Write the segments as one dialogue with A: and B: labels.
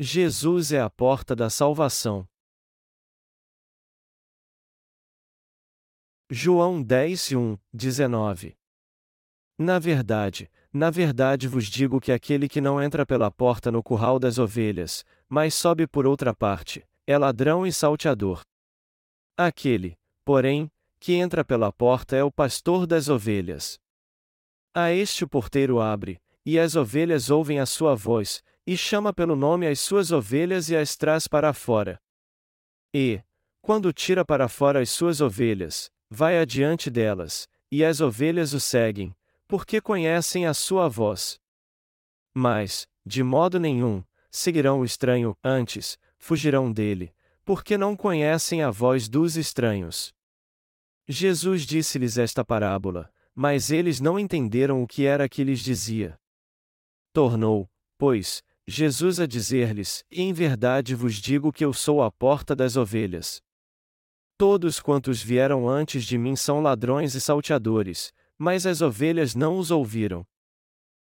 A: Jesus é a porta da salvação. João 10, 1, 19 Na verdade, na verdade vos digo que aquele que não entra pela porta no curral das ovelhas, mas sobe por outra parte, é ladrão e salteador. Aquele, porém, que entra pela porta é o pastor das ovelhas. A este o porteiro abre, e as ovelhas ouvem a sua voz, e chama pelo nome as suas ovelhas e as traz para fora. E, quando tira para fora as suas ovelhas, vai adiante delas, e as ovelhas o seguem, porque conhecem a sua voz. Mas, de modo nenhum, seguirão o estranho, antes, fugirão dele, porque não conhecem a voz dos estranhos. Jesus disse-lhes esta parábola, mas eles não entenderam o que era que lhes dizia. Tornou, pois, Jesus a dizer-lhes: Em verdade vos digo que eu sou a porta das ovelhas. Todos quantos vieram antes de mim são ladrões e salteadores, mas as ovelhas não os ouviram.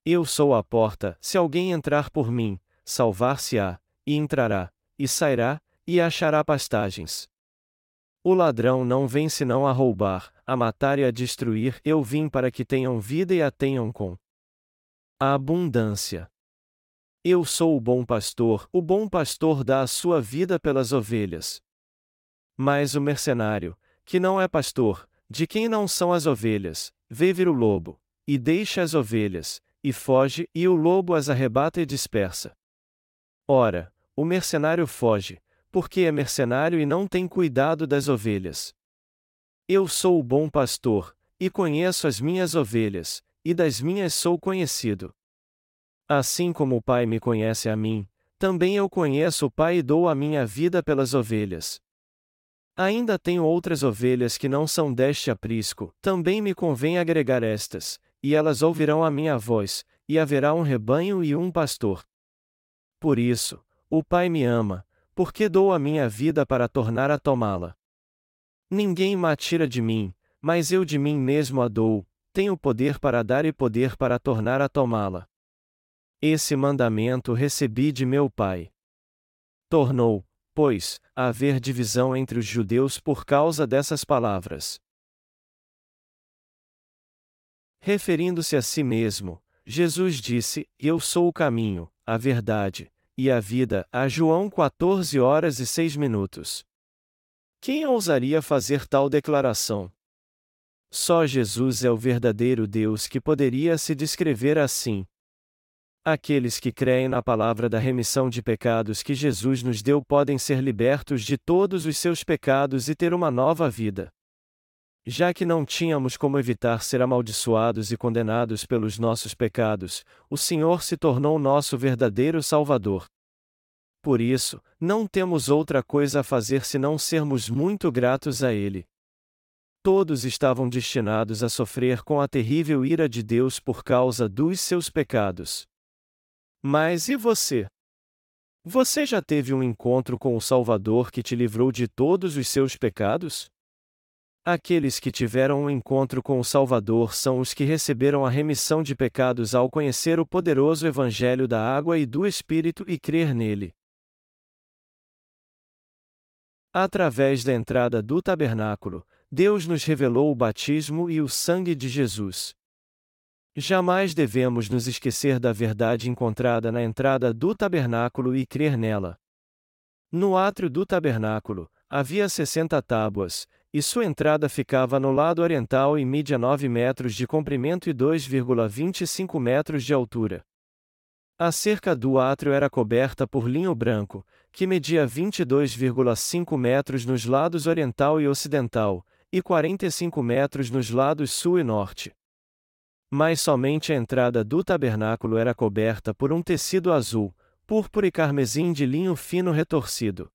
A: Eu sou a porta, se alguém entrar por mim, salvar-se-á, e entrará, e sairá, e achará pastagens. O ladrão não vem senão a roubar, a matar e a destruir, eu vim para que tenham vida e a tenham com a abundância. Eu sou o bom pastor, o bom pastor dá a sua vida pelas ovelhas. Mas o mercenário, que não é pastor, de quem não são as ovelhas, vê vir o lobo, e deixa as ovelhas, e foge, e o lobo as arrebata e dispersa. Ora, o mercenário foge, porque é mercenário e não tem cuidado das ovelhas. Eu sou o bom pastor, e conheço as minhas ovelhas, e das minhas sou conhecido. Assim como o Pai me conhece a mim, também eu conheço o Pai e dou a minha vida pelas ovelhas. Ainda tenho outras ovelhas que não são deste aprisco, também me convém agregar estas, e elas ouvirão a minha voz, e haverá um rebanho e um pastor. Por isso, o Pai me ama, porque dou a minha vida para tornar a tomá-la. Ninguém me tira de mim, mas eu de mim mesmo a dou, tenho poder para dar e poder para tornar a tomá-la. Esse mandamento recebi de meu Pai. Tornou, pois, a haver divisão entre os judeus por causa dessas palavras. Referindo-se a si mesmo, Jesus disse: Eu sou o caminho, a verdade e a vida, a João 14 horas e 6 minutos. Quem ousaria fazer tal declaração? Só Jesus é o verdadeiro Deus que poderia se descrever assim, Aqueles que creem na palavra da remissão de pecados que Jesus nos deu podem ser libertos de todos os seus pecados e ter uma nova vida. Já que não tínhamos como evitar ser amaldiçoados e condenados pelos nossos pecados, o Senhor se tornou nosso verdadeiro Salvador. Por isso, não temos outra coisa a fazer senão sermos muito gratos a Ele. Todos estavam destinados a sofrer com a terrível ira de Deus por causa dos seus pecados. Mas e você? Você já teve um encontro com o Salvador que te livrou de todos os seus pecados? Aqueles que tiveram um encontro com o Salvador são os que receberam a remissão de pecados ao conhecer o poderoso Evangelho da água e do Espírito e crer nele. Através da entrada do tabernáculo, Deus nos revelou o batismo e o sangue de Jesus. Jamais devemos nos esquecer da verdade encontrada na entrada do tabernáculo e crer nela. No átrio do tabernáculo, havia sessenta tábuas, e sua entrada ficava no lado oriental e media 9 metros de comprimento e 2,25 metros de altura. A cerca do átrio era coberta por linho branco, que media 22,5 metros nos lados oriental e ocidental, e 45 metros nos lados sul e norte. Mas somente a entrada do tabernáculo era coberta por um tecido azul, púrpura e carmesim de linho fino retorcido.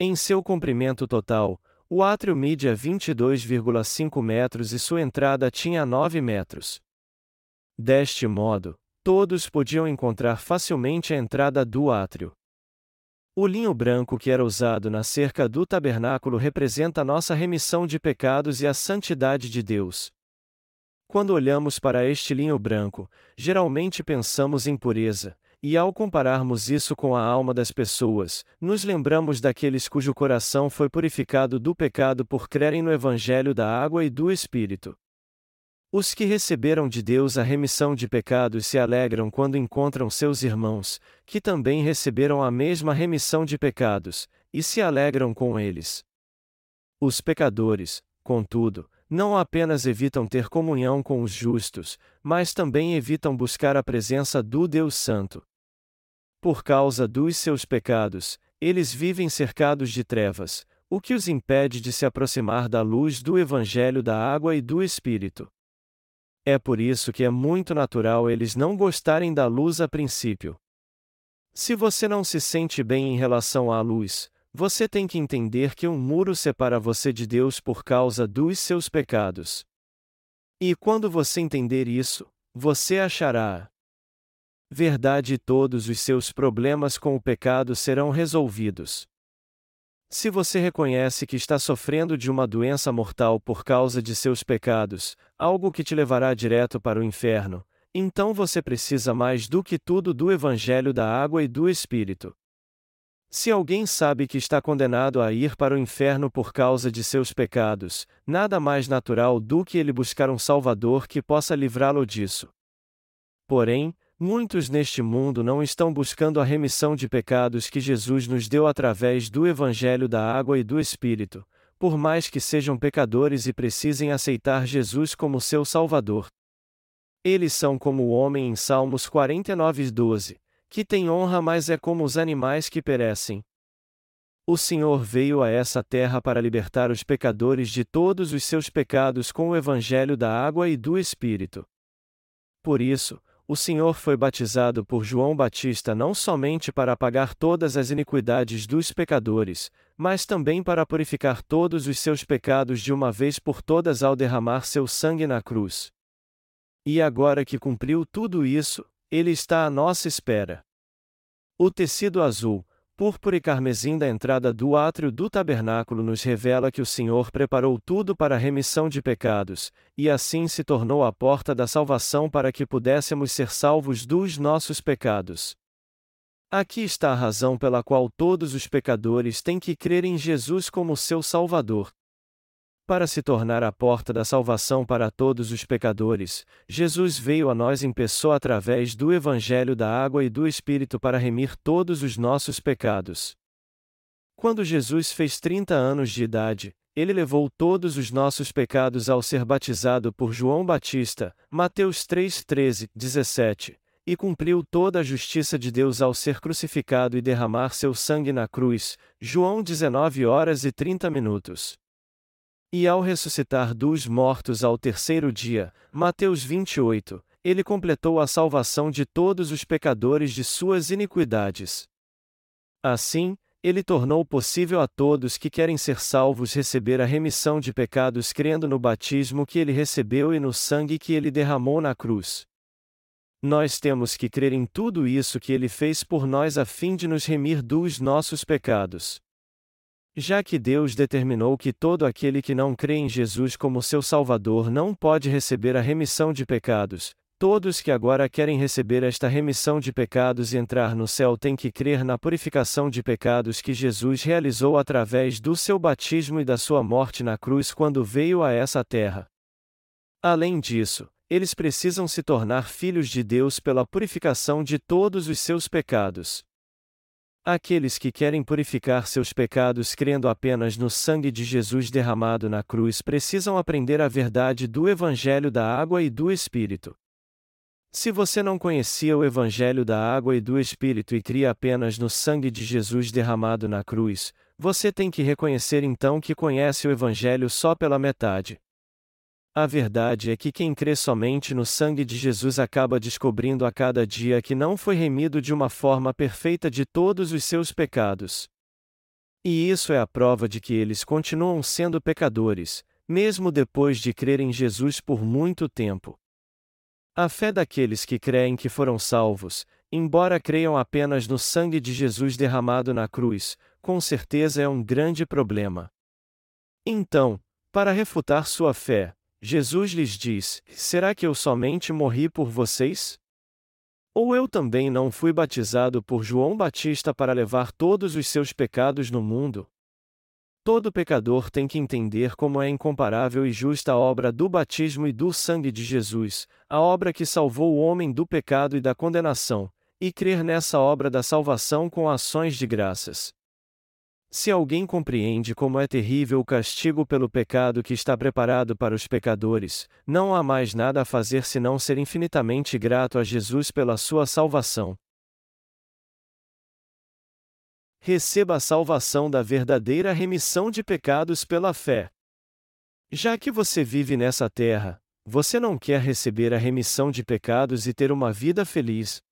A: Em seu comprimento total, o átrio media 22,5 metros e sua entrada tinha 9 metros. Deste modo, todos podiam encontrar facilmente a entrada do átrio. O linho branco que era usado na cerca do tabernáculo representa nossa remissão de pecados e a santidade de Deus. Quando olhamos para este linho branco, geralmente pensamos em pureza, e ao compararmos isso com a alma das pessoas, nos lembramos daqueles cujo coração foi purificado do pecado por crerem no Evangelho da água e do Espírito. Os que receberam de Deus a remissão de pecados se alegram quando encontram seus irmãos, que também receberam a mesma remissão de pecados, e se alegram com eles. Os pecadores, contudo, não apenas evitam ter comunhão com os justos, mas também evitam buscar a presença do Deus Santo. Por causa dos seus pecados, eles vivem cercados de trevas, o que os impede de se aproximar da luz do Evangelho da água e do Espírito. É por isso que é muito natural eles não gostarem da luz a princípio. Se você não se sente bem em relação à luz, você tem que entender que um muro separa você de Deus por causa dos seus pecados. E quando você entender isso, você achará verdade e todos os seus problemas com o pecado serão resolvidos. Se você reconhece que está sofrendo de uma doença mortal por causa de seus pecados, algo que te levará direto para o inferno, então você precisa mais do que tudo do Evangelho da água e do Espírito. Se alguém sabe que está condenado a ir para o inferno por causa de seus pecados, nada mais natural do que ele buscar um Salvador que possa livrá-lo disso. Porém, Muitos neste mundo não estão buscando a remissão de pecados que Jesus nos deu através do Evangelho da Água e do Espírito, por mais que sejam pecadores e precisem aceitar Jesus como seu Salvador. Eles são como o homem em Salmos 49:12, que tem honra, mas é como os animais que perecem. O Senhor veio a essa terra para libertar os pecadores de todos os seus pecados com o Evangelho da Água e do Espírito. Por isso, o Senhor foi batizado por João Batista não somente para apagar todas as iniquidades dos pecadores, mas também para purificar todos os seus pecados de uma vez por todas ao derramar seu sangue na cruz. E agora que cumpriu tudo isso, ele está à nossa espera. O tecido azul, púrpura e carmesim da entrada do átrio do tabernáculo nos revela que o Senhor preparou tudo para a remissão de pecados, e assim se tornou a porta da salvação para que pudéssemos ser salvos dos nossos pecados. Aqui está a razão pela qual todos os pecadores têm que crer em Jesus como seu Salvador. Para se tornar a porta da salvação para todos os pecadores, Jesus veio a nós em pessoa através do Evangelho da Água e do Espírito para remir todos os nossos pecados. Quando Jesus fez 30 anos de idade, ele levou todos os nossos pecados ao ser batizado por João Batista, Mateus 3, 13, 17, e cumpriu toda a justiça de Deus ao ser crucificado e derramar seu sangue na cruz, João 19 horas e 30 minutos. E ao ressuscitar dos mortos ao terceiro dia, Mateus 28, ele completou a salvação de todos os pecadores de suas iniquidades. Assim, ele tornou possível a todos que querem ser salvos receber a remissão de pecados crendo no batismo que ele recebeu e no sangue que ele derramou na cruz. Nós temos que crer em tudo isso que ele fez por nós a fim de nos remir dos nossos pecados. Já que Deus determinou que todo aquele que não crê em Jesus como seu Salvador não pode receber a remissão de pecados, todos que agora querem receber esta remissão de pecados e entrar no céu têm que crer na purificação de pecados que Jesus realizou através do seu batismo e da sua morte na cruz quando veio a essa terra. Além disso, eles precisam se tornar filhos de Deus pela purificação de todos os seus pecados. Aqueles que querem purificar seus pecados crendo apenas no sangue de Jesus derramado na cruz precisam aprender a verdade do Evangelho da Água e do Espírito. Se você não conhecia o Evangelho da Água e do Espírito e cria apenas no sangue de Jesus derramado na cruz, você tem que reconhecer então que conhece o Evangelho só pela metade. A verdade é que quem crê somente no sangue de Jesus acaba descobrindo a cada dia que não foi remido de uma forma perfeita de todos os seus pecados. E isso é a prova de que eles continuam sendo pecadores, mesmo depois de crer em Jesus por muito tempo. A fé daqueles que creem que foram salvos, embora creiam apenas no sangue de Jesus derramado na cruz, com certeza é um grande problema. Então, para refutar sua fé, Jesus lhes diz: Será que eu somente morri por vocês? Ou eu também não fui batizado por João Batista para levar todos os seus pecados no mundo? Todo pecador tem que entender como é incomparável e justa a obra do batismo e do sangue de Jesus, a obra que salvou o homem do pecado e da condenação, e crer nessa obra da salvação com ações de graças. Se alguém compreende como é terrível o castigo pelo pecado que está preparado para os pecadores, não há mais nada a fazer senão ser infinitamente grato a Jesus pela sua salvação. Receba a salvação da verdadeira remissão de pecados pela fé. Já que você vive nessa terra, você não quer receber a remissão de pecados e ter uma vida feliz,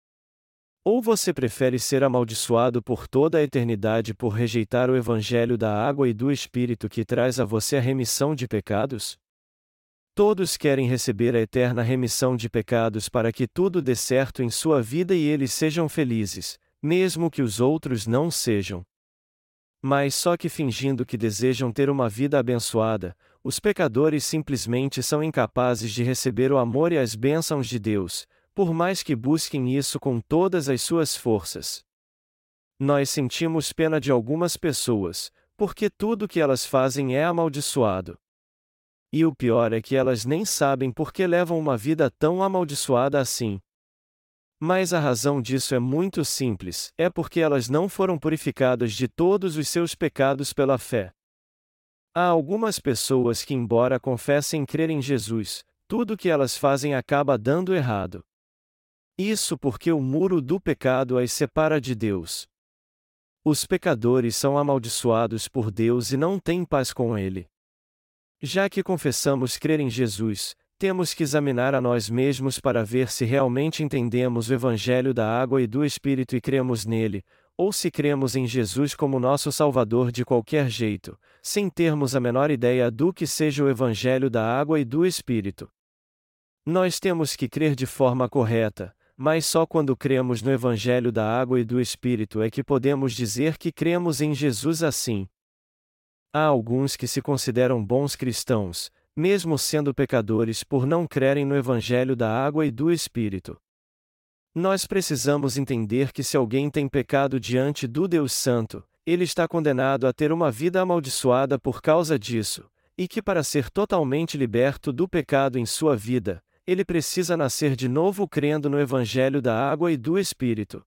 A: ou você prefere ser amaldiçoado por toda a eternidade por rejeitar o Evangelho da água e do Espírito que traz a você a remissão de pecados? Todos querem receber a eterna remissão de pecados para que tudo dê certo em sua vida e eles sejam felizes, mesmo que os outros não sejam. Mas só que fingindo que desejam ter uma vida abençoada, os pecadores simplesmente são incapazes de receber o amor e as bênçãos de Deus, por mais que busquem isso com todas as suas forças. Nós sentimos pena de algumas pessoas, porque tudo que elas fazem é amaldiçoado. E o pior é que elas nem sabem por que levam uma vida tão amaldiçoada assim. Mas a razão disso é muito simples: é porque elas não foram purificadas de todos os seus pecados pela fé. Há algumas pessoas que, embora confessem crer em Jesus, tudo que elas fazem acaba dando errado. Isso porque o muro do pecado as separa de Deus. Os pecadores são amaldiçoados por Deus e não têm paz com Ele. Já que confessamos crer em Jesus, temos que examinar a nós mesmos para ver se realmente entendemos o Evangelho da água e do Espírito e cremos nele, ou se cremos em Jesus como nosso Salvador de qualquer jeito, sem termos a menor ideia do que seja o Evangelho da água e do Espírito. Nós temos que crer de forma correta, mas só quando cremos no Evangelho da Água e do Espírito é que podemos dizer que cremos em Jesus assim. Há alguns que se consideram bons cristãos, mesmo sendo pecadores por não crerem no Evangelho da Água e do Espírito. Nós precisamos entender que se alguém tem pecado diante do Deus Santo, ele está condenado a ter uma vida amaldiçoada por causa disso, e que para ser totalmente liberto do pecado em sua vida, ele precisa nascer de novo crendo no Evangelho da água e do Espírito.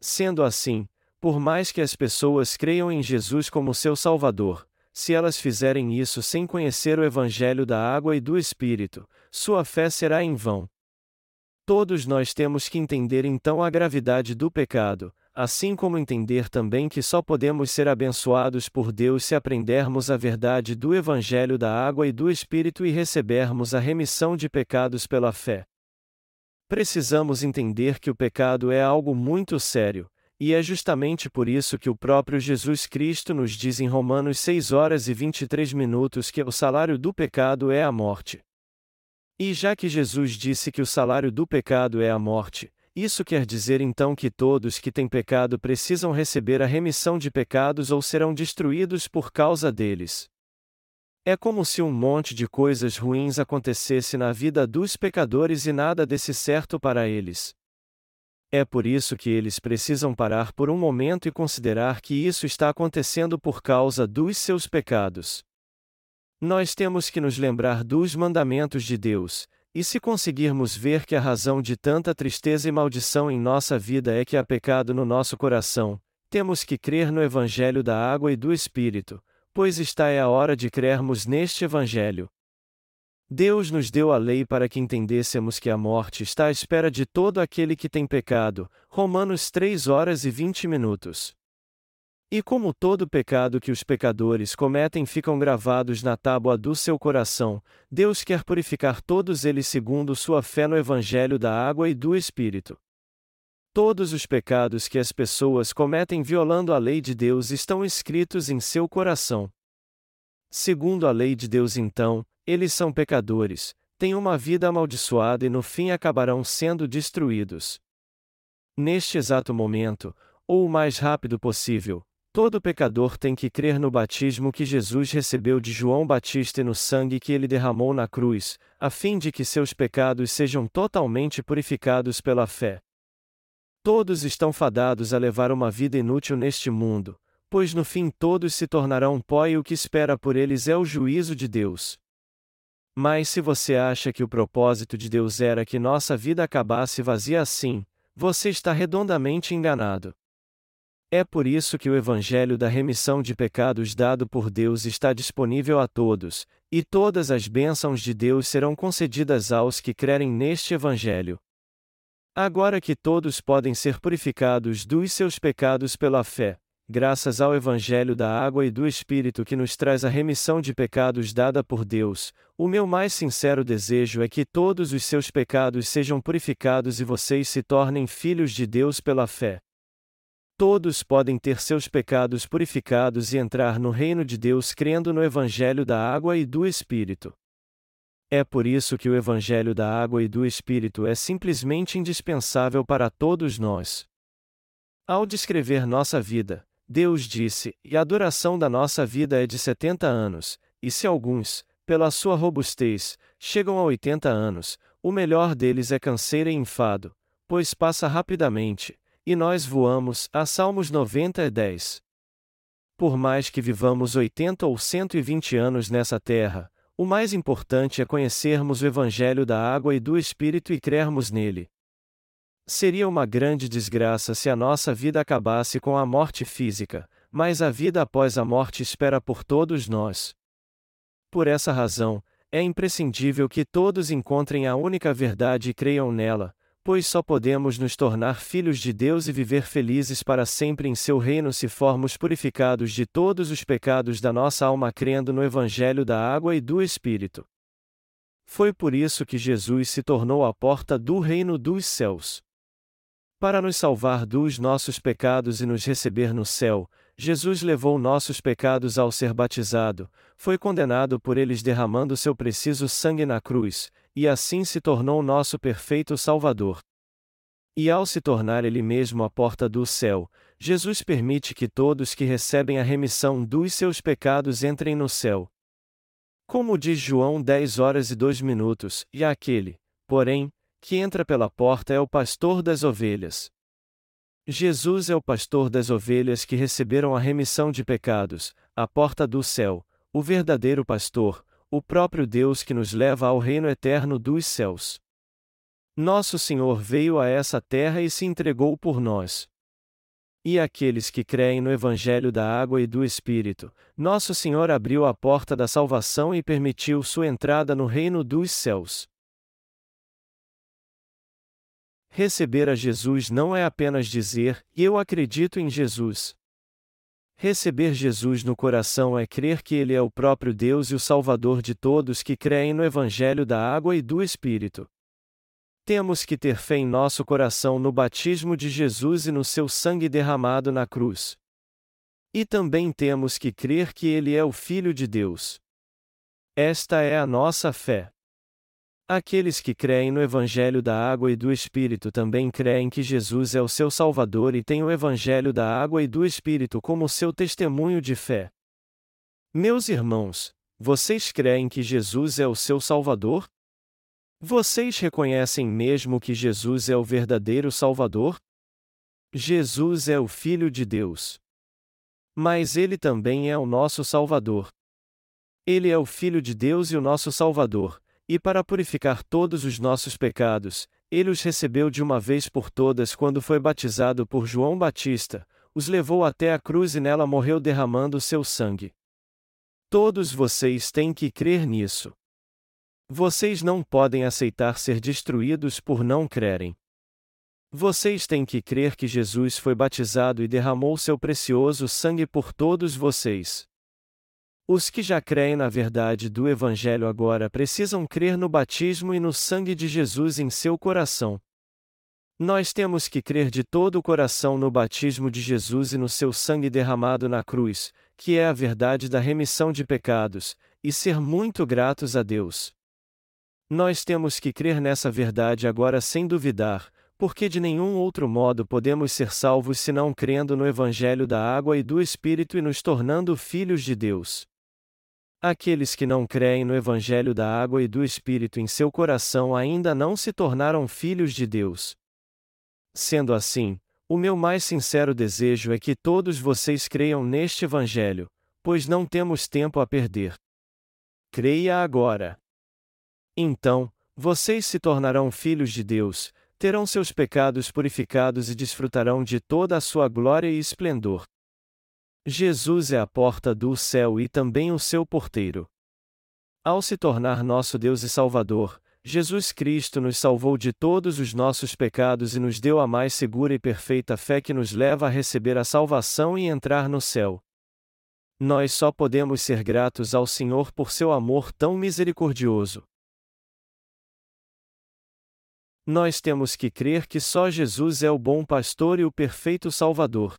A: Sendo assim, por mais que as pessoas creiam em Jesus como seu Salvador, se elas fizerem isso sem conhecer o Evangelho da água e do Espírito, sua fé será em vão. Todos nós temos que entender então a gravidade do pecado, assim como entender também que só podemos ser abençoados por Deus se aprendermos a verdade do Evangelho da água e do Espírito e recebermos a remissão de pecados pela fé. Precisamos entender que o pecado é algo muito sério, e é justamente por isso que o próprio Jesus Cristo nos diz em Romanos 6 horas e 23 minutos que o salário do pecado é a morte. E já que Jesus disse que o salário do pecado é a morte, isso quer dizer então que todos que têm pecado precisam receber a remissão de pecados ou serão destruídos por causa deles. É como se um monte de coisas ruins acontecesse na vida dos pecadores e nada desse certo para eles. É por isso que eles precisam parar por um momento e considerar que isso está acontecendo por causa dos seus pecados. Nós temos que nos lembrar dos mandamentos de Deus, e se conseguirmos ver que a razão de tanta tristeza e maldição em nossa vida é que há pecado no nosso coração, temos que crer no Evangelho da água e do Espírito, pois está é a hora de crermos neste Evangelho. Deus nos deu a lei para que entendêssemos que a morte está à espera de todo aquele que tem pecado. Romanos 3 horas e 20 minutos. E como todo pecado que os pecadores cometem ficam gravados na tábua do seu coração, Deus quer purificar todos eles segundo sua fé no Evangelho da água e do Espírito. Todos os pecados que as pessoas cometem violando a lei de Deus estão escritos em seu coração. Segundo a lei de Deus, então, eles são pecadores, têm uma vida amaldiçoada e no fim acabarão sendo destruídos. Neste exato momento, ou o mais rápido possível, Todo pecador tem que crer no batismo que Jesus recebeu de João Batista e no sangue que ele derramou na cruz, a fim de que seus pecados sejam totalmente purificados pela fé. Todos estão fadados a levar uma vida inútil neste mundo, pois no fim todos se tornarão pó e o que espera por eles é o juízo de Deus. Mas se você acha que o propósito de Deus era que nossa vida acabasse vazia assim, você está redondamente enganado. É por isso que o Evangelho da remissão de pecados dado por Deus está disponível a todos, e todas as bênçãos de Deus serão concedidas aos que crerem neste Evangelho. Agora que todos podem ser purificados dos seus pecados pela fé, graças ao Evangelho da água e do Espírito que nos traz a remissão de pecados dada por Deus, o meu mais sincero desejo é que todos os seus pecados sejam purificados e vocês se tornem filhos de Deus pela fé. Todos podem ter seus pecados purificados e entrar no reino de Deus crendo no Evangelho da água e do Espírito. É por isso que o Evangelho da água e do Espírito é simplesmente indispensável para todos nós. Ao descrever nossa vida, Deus disse: E a duração da nossa vida é de 70 anos, e se alguns, pela sua robustez, chegam a 80 anos, o melhor deles é canseira e enfado, pois passa rapidamente, e nós voamos. A Salmos 90 e 10. Por mais que vivamos 80 ou 120 anos nessa terra, o mais importante é conhecermos o Evangelho da água e do Espírito e crermos nele. Seria uma grande desgraça se a nossa vida acabasse com a morte física, mas a vida após a morte espera por todos nós. Por essa razão, é imprescindível que todos encontrem a única verdade e creiam nela, pois só podemos nos tornar filhos de Deus e viver felizes para sempre em seu reino se formos purificados de todos os pecados da nossa alma crendo no Evangelho da água e do Espírito. Foi por isso que Jesus se tornou a porta do reino dos céus. Para nos salvar dos nossos pecados e nos receber no céu, Jesus levou nossos pecados ao ser batizado, foi condenado por eles derramando seu preciso sangue na cruz, e assim se tornou nosso perfeito Salvador. E ao se tornar Ele mesmo a porta do céu, Jesus permite que todos que recebem a remissão dos seus pecados entrem no céu. Como diz João 10 horas e 2 minutos, e aquele, porém, que entra pela porta é o pastor das ovelhas. Jesus é o pastor das ovelhas que receberam a remissão de pecados, a porta do céu, o verdadeiro pastor, o próprio Deus que nos leva ao reino eterno dos céus. Nosso Senhor veio a essa terra e se entregou por nós. E aqueles que creem no Evangelho da Água e do Espírito, Nosso Senhor abriu a porta da salvação e permitiu sua entrada no reino dos céus. Receber a Jesus não é apenas dizer, eu acredito em Jesus. Receber Jesus no coração é crer que Ele é o próprio Deus e o Salvador de todos que creem no Evangelho da Água e do Espírito. Temos que ter fé em nosso coração no batismo de Jesus e no seu sangue derramado na cruz. E também temos que crer que Ele é o Filho de Deus. Esta é a nossa fé. Aqueles que creem no Evangelho da Água e do Espírito também creem que Jesus é o seu Salvador e têm o Evangelho da Água e do Espírito como seu testemunho de fé. Meus irmãos, vocês creem que Jesus é o seu Salvador? Vocês reconhecem mesmo que Jesus é o verdadeiro Salvador? Jesus é o Filho de Deus. Mas ele também é o nosso Salvador. Ele é o Filho de Deus e o nosso Salvador, e para purificar todos os nossos pecados, ele os recebeu de uma vez por todas quando foi batizado por João Batista, os levou até a cruz e nela morreu derramando seu sangue. Todos vocês têm que crer nisso. Vocês não podem aceitar ser destruídos por não crerem. Vocês têm que crer que Jesus foi batizado e derramou seu precioso sangue por todos vocês. Os que já creem na verdade do Evangelho agora precisam crer no batismo e no sangue de Jesus em seu coração. Nós temos que crer de todo o coração no batismo de Jesus e no seu sangue derramado na cruz, que é a verdade da remissão de pecados, e ser muito gratos a Deus. Nós temos que crer nessa verdade agora sem duvidar, porque de nenhum outro modo podemos ser salvos senão crendo no Evangelho da água e do Espírito e nos tornando filhos de Deus. Aqueles que não creem no Evangelho da água e do Espírito em seu coração ainda não se tornaram filhos de Deus. Sendo assim, o meu mais sincero desejo é que todos vocês creiam neste Evangelho, pois não temos tempo a perder. Creia agora. Então, vocês se tornarão filhos de Deus, terão seus pecados purificados e desfrutarão de toda a sua glória e esplendor. Jesus é a porta do céu e também o seu porteiro. Ao se tornar nosso Deus e Salvador, Jesus Cristo nos salvou de todos os nossos pecados e nos deu a mais segura e perfeita fé que nos leva a receber a salvação e entrar no céu. Nós só podemos ser gratos ao Senhor por seu amor tão misericordioso. Nós temos que crer que só Jesus é o bom pastor e o perfeito Salvador.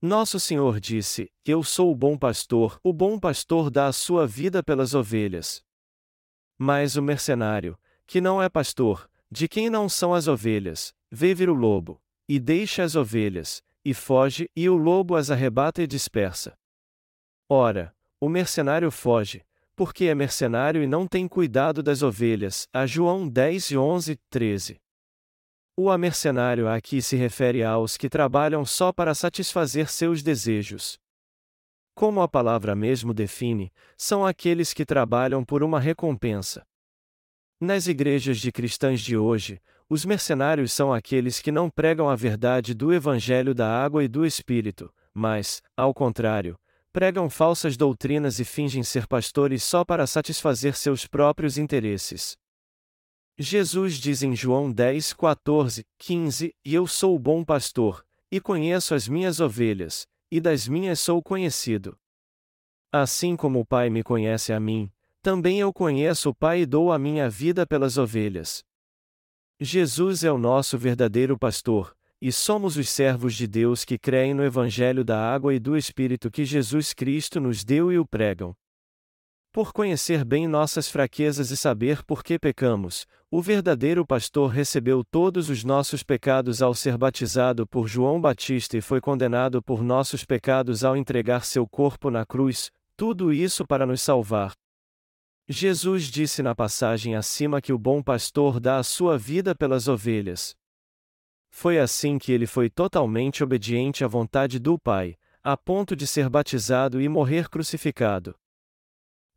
A: Nosso Senhor disse: Eu sou o bom pastor, o bom pastor dá a sua vida pelas ovelhas. Mas o mercenário, que não é pastor, de quem não são as ovelhas, vê vir o lobo, e deixa as ovelhas, e foge, e o lobo as arrebata e dispersa. Ora, o mercenário foge, porque é mercenário e não tem cuidado das ovelhas. A João 10 e 11, 13. O amercenário aqui se refere aos que trabalham só para satisfazer seus desejos. Como a palavra mesmo define, são aqueles que trabalham por uma recompensa. Nas igrejas de cristãs de hoje, os mercenários são aqueles que não pregam a verdade do Evangelho da água e do Espírito, mas, ao contrário, pregam falsas doutrinas e fingem ser pastores só para satisfazer seus próprios interesses. Jesus diz em João 10, 14, 15: E eu sou o bom pastor, e conheço as minhas ovelhas, e das minhas sou conhecido. Assim como o Pai me conhece a mim, também eu conheço o Pai e dou a minha vida pelas ovelhas. Jesus é o nosso verdadeiro pastor, e somos os servos de Deus que creem no Evangelho da água e do Espírito que Jesus Cristo nos deu e o pregam. Por conhecer bem nossas fraquezas e saber por que pecamos, o verdadeiro pastor recebeu todos os nossos pecados ao ser batizado por João Batista e foi condenado por nossos pecados ao entregar seu corpo na cruz, tudo isso para nos salvar. Jesus disse na passagem acima que o bom pastor dá a sua vida pelas ovelhas. Foi assim que ele foi totalmente obediente à vontade do Pai, a ponto de ser batizado e morrer crucificado.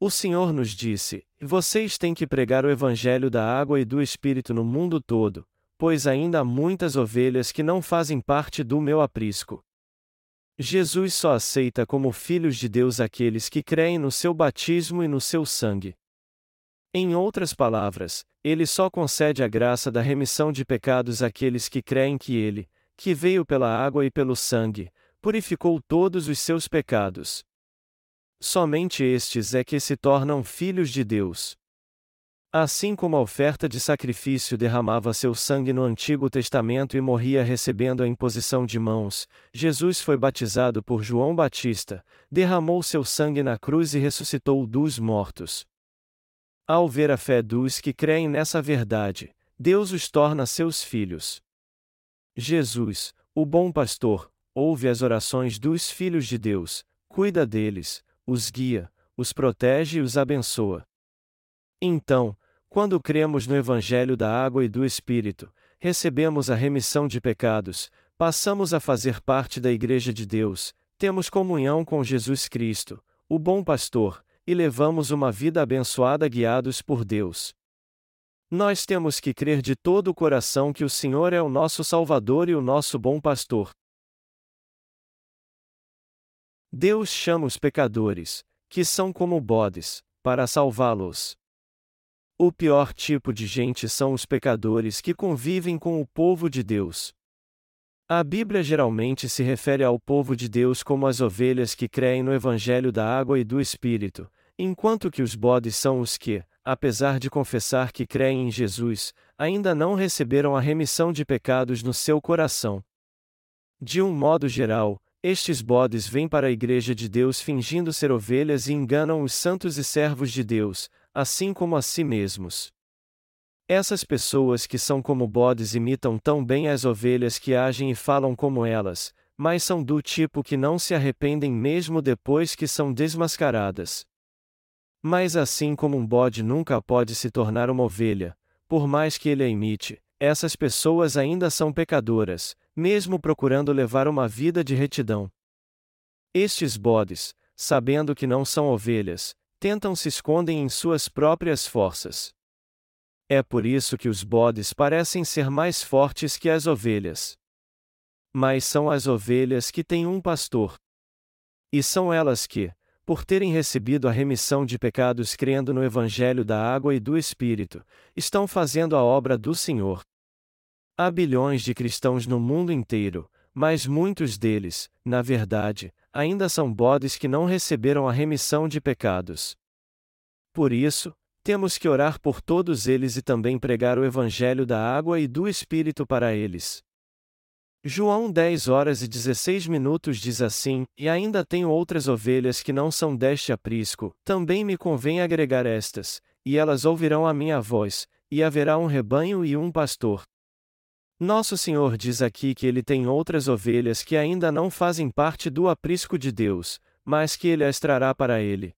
A: O Senhor nos disse: Vocês têm que pregar o Evangelho da água e do Espírito no mundo todo, pois ainda há muitas ovelhas que não fazem parte do meu aprisco. Jesus só aceita como filhos de Deus aqueles que creem no seu batismo e no seu sangue. Em outras palavras, ele só concede a graça da remissão de pecados àqueles que creem que ele, que veio pela água e pelo sangue, purificou todos os seus pecados. Somente estes é que se tornam filhos de Deus. Assim como a oferta de sacrifício derramava seu sangue no Antigo Testamento e morria recebendo a imposição de mãos, Jesus foi batizado por João Batista, derramou seu sangue na cruz e ressuscitou dos mortos. Ao ver a fé dos que creem nessa verdade, Deus os torna seus filhos. Jesus, o bom pastor, ouve as orações dos filhos de Deus, cuida deles, os guia, os protege e os abençoa. Então, quando cremos no Evangelho da Água e do Espírito, recebemos a remissão de pecados, passamos a fazer parte da Igreja de Deus, temos comunhão com Jesus Cristo, o bom pastor, e levamos uma vida abençoada guiados por Deus. Nós temos que crer de todo o coração que o Senhor é o nosso Salvador e o nosso bom pastor. Deus chama os pecadores, que são como bodes, para salvá-los. O pior tipo de gente são os pecadores que convivem com o povo de Deus. A Bíblia geralmente se refere ao povo de Deus como as ovelhas que creem no Evangelho da água e do Espírito, enquanto que os bodes são os que, apesar de confessar que creem em Jesus, ainda não receberam a remissão de pecados no seu coração. De um modo geral, estes bodes vêm para a Igreja de Deus fingindo ser ovelhas e enganam os santos e servos de Deus, assim como a si mesmos. Essas pessoas que são como bodes imitam tão bem as ovelhas que agem e falam como elas, mas são do tipo que não se arrependem mesmo depois que são desmascaradas. Mas assim como um bode nunca pode se tornar uma ovelha, por mais que ele a imite, essas pessoas ainda são pecadoras, mesmo procurando levar uma vida de retidão. Estes bodes, sabendo que não são ovelhas, tentam se escondem em suas próprias forças. É por isso que os bodes parecem ser mais fortes que as ovelhas. Mas são as ovelhas que têm um pastor. E são elas que, por terem recebido a remissão de pecados crendo no Evangelho da água e do Espírito, estão fazendo a obra do Senhor. Há bilhões de cristãos no mundo inteiro, mas muitos deles, na verdade, ainda são bodes que não receberam a remissão de pecados. Por isso, temos que orar por todos eles e também pregar o Evangelho da água e do Espírito para eles. João 10 horas e 16 minutos diz assim: E ainda tenho outras ovelhas que não são deste aprisco, também me convém agregar estas, e elas ouvirão a minha voz, e haverá um rebanho e um pastor. Nosso Senhor diz aqui que ele tem outras ovelhas que ainda não fazem parte do aprisco de Deus, mas que ele as trará para ele.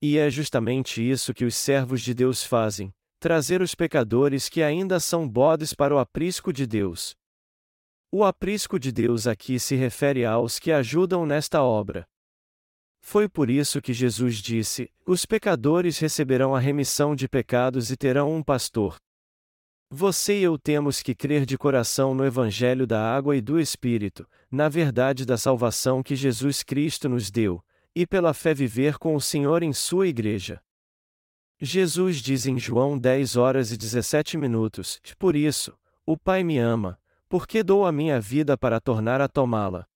A: E é justamente isso que os servos de Deus fazem: trazer os pecadores que ainda são bodes para o aprisco de Deus. O aprisco de Deus aqui se refere aos que ajudam nesta obra. Foi por isso que Jesus disse: Os pecadores receberão a remissão de pecados e terão um pastor. Você e eu temos que crer de coração no Evangelho da água e do Espírito, na verdade da salvação que Jesus Cristo nos deu, e pela fé viver com o Senhor em sua igreja. Jesus diz em João 10 horas e 17 minutos: Por isso, o Pai me ama, porque dou a minha vida para tornar a tomá-la.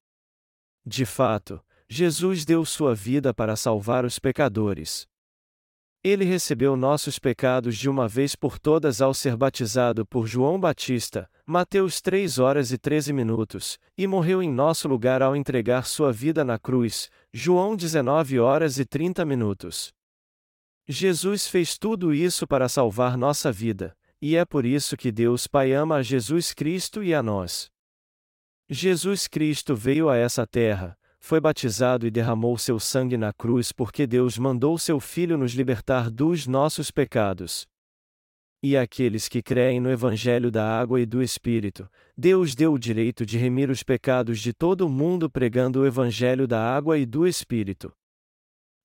A: De fato, Jesus deu sua vida para salvar os pecadores. Ele recebeu nossos pecados de uma vez por todas ao ser batizado por João Batista, Mateus 3 horas e 13 minutos, e morreu em nosso lugar ao entregar sua vida na cruz, João 19 horas e 30 minutos. Jesus fez tudo isso para salvar nossa vida, e é por isso que Deus Pai ama a Jesus Cristo e a nós. Jesus Cristo veio a essa terra, foi batizado e derramou seu sangue na cruz porque Deus mandou seu Filho nos libertar dos nossos pecados. E àqueles que creem no Evangelho da água e do Espírito, Deus deu o direito de remir os pecados de todo o mundo pregando o Evangelho da água e do Espírito.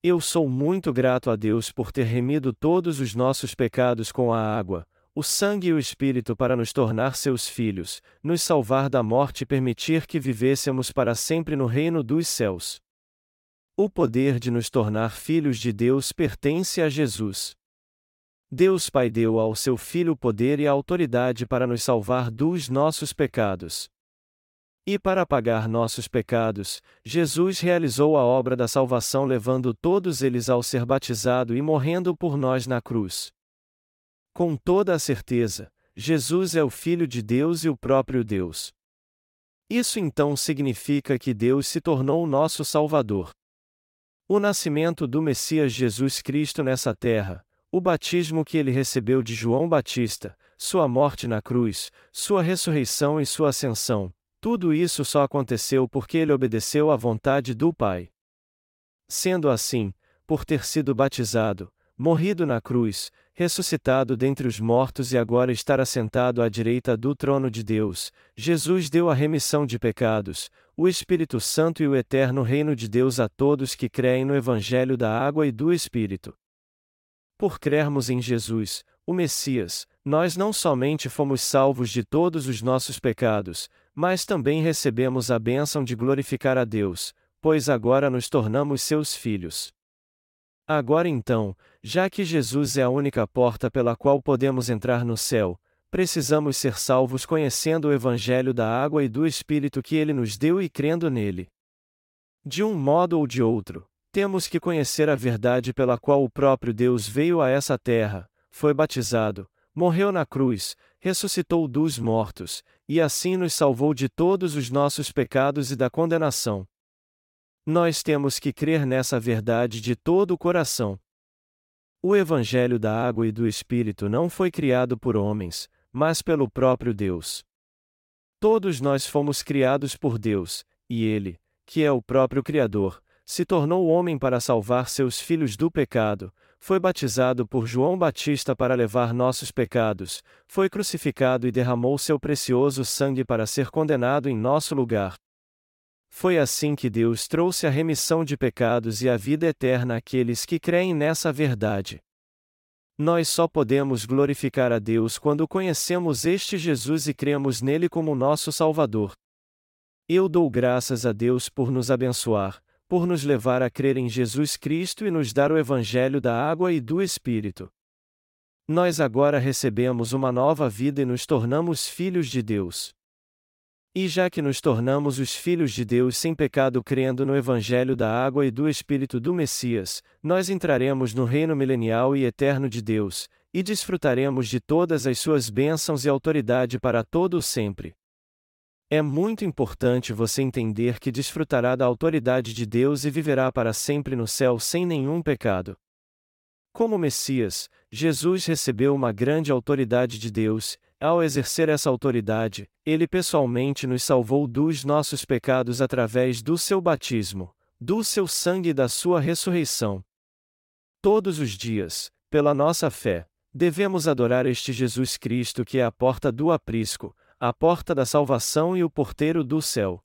A: Eu sou muito grato a Deus por ter remido todos os nossos pecados com a água, o sangue e o Espírito para nos tornar seus filhos, nos salvar da morte e permitir que vivêssemos para sempre no reino dos céus. O poder de nos tornar filhos de Deus pertence a Jesus. Deus Pai deu ao seu Filho o poder e a autoridade para nos salvar dos nossos pecados. E para pagar nossos pecados, Jesus realizou a obra da salvação levando todos eles ao ser batizado e morrendo por nós na cruz. Com toda a certeza, Jesus é o Filho de Deus e o próprio Deus. Isso então significa que Deus se tornou nosso Salvador. O nascimento do Messias Jesus Cristo nessa terra, o batismo que ele recebeu de João Batista, sua morte na cruz, sua ressurreição e sua ascensão, tudo isso só aconteceu porque ele obedeceu à vontade do Pai. Sendo assim, por ter sido batizado, morrido na cruz, ressuscitado dentre os mortos e agora estar assentado à direita do trono de Deus, Jesus deu a remissão de pecados, o Espírito Santo e o eterno reino de Deus a todos que creem no Evangelho da água e do Espírito. Por crermos em Jesus, o Messias, nós não somente fomos salvos de todos os nossos pecados, mas também recebemos a bênção de glorificar a Deus, pois agora nos tornamos seus filhos. Agora então, já que Jesus é a única porta pela qual podemos entrar no céu, precisamos ser salvos conhecendo o Evangelho da água e do Espírito que ele nos deu e crendo nele. De um modo ou de outro, temos que conhecer a verdade pela qual o próprio Deus veio a essa terra, foi batizado, morreu na cruz, ressuscitou dos mortos, e assim nos salvou de todos os nossos pecados e da condenação. Nós temos que crer nessa verdade de todo o coração. O Evangelho da Água e do Espírito não foi criado por homens, mas pelo próprio Deus. Todos nós fomos criados por Deus, e Ele, que é o próprio Criador, se tornou homem para salvar seus filhos do pecado, foi batizado por João Batista para levar nossos pecados, foi crucificado e derramou seu precioso sangue para ser condenado em nosso lugar. Foi assim que Deus trouxe a remissão de pecados e a vida eterna àqueles que creem nessa verdade. Nós só podemos glorificar a Deus quando conhecemos este Jesus e cremos nele como nosso Salvador. Eu dou graças a Deus por nos abençoar, por nos levar a crer em Jesus Cristo e nos dar o Evangelho da água e do Espírito. Nós agora recebemos uma nova vida e nos tornamos filhos de Deus. E já que nos tornamos os filhos de Deus sem pecado crendo no Evangelho da água e do Espírito do Messias, nós entraremos no reino milenial e eterno de Deus, e desfrutaremos de todas as suas bênçãos e autoridade para todo o sempre. É muito importante você entender que desfrutará da autoridade de Deus e viverá para sempre no céu sem nenhum pecado. Como Messias, Jesus recebeu uma grande autoridade de Deus, ao exercer essa autoridade, ele pessoalmente nos salvou dos nossos pecados através do seu batismo, do seu sangue e da sua ressurreição. Todos os dias, pela nossa fé, devemos adorar este Jesus Cristo que é a porta do aprisco, a porta da salvação e o porteiro do céu.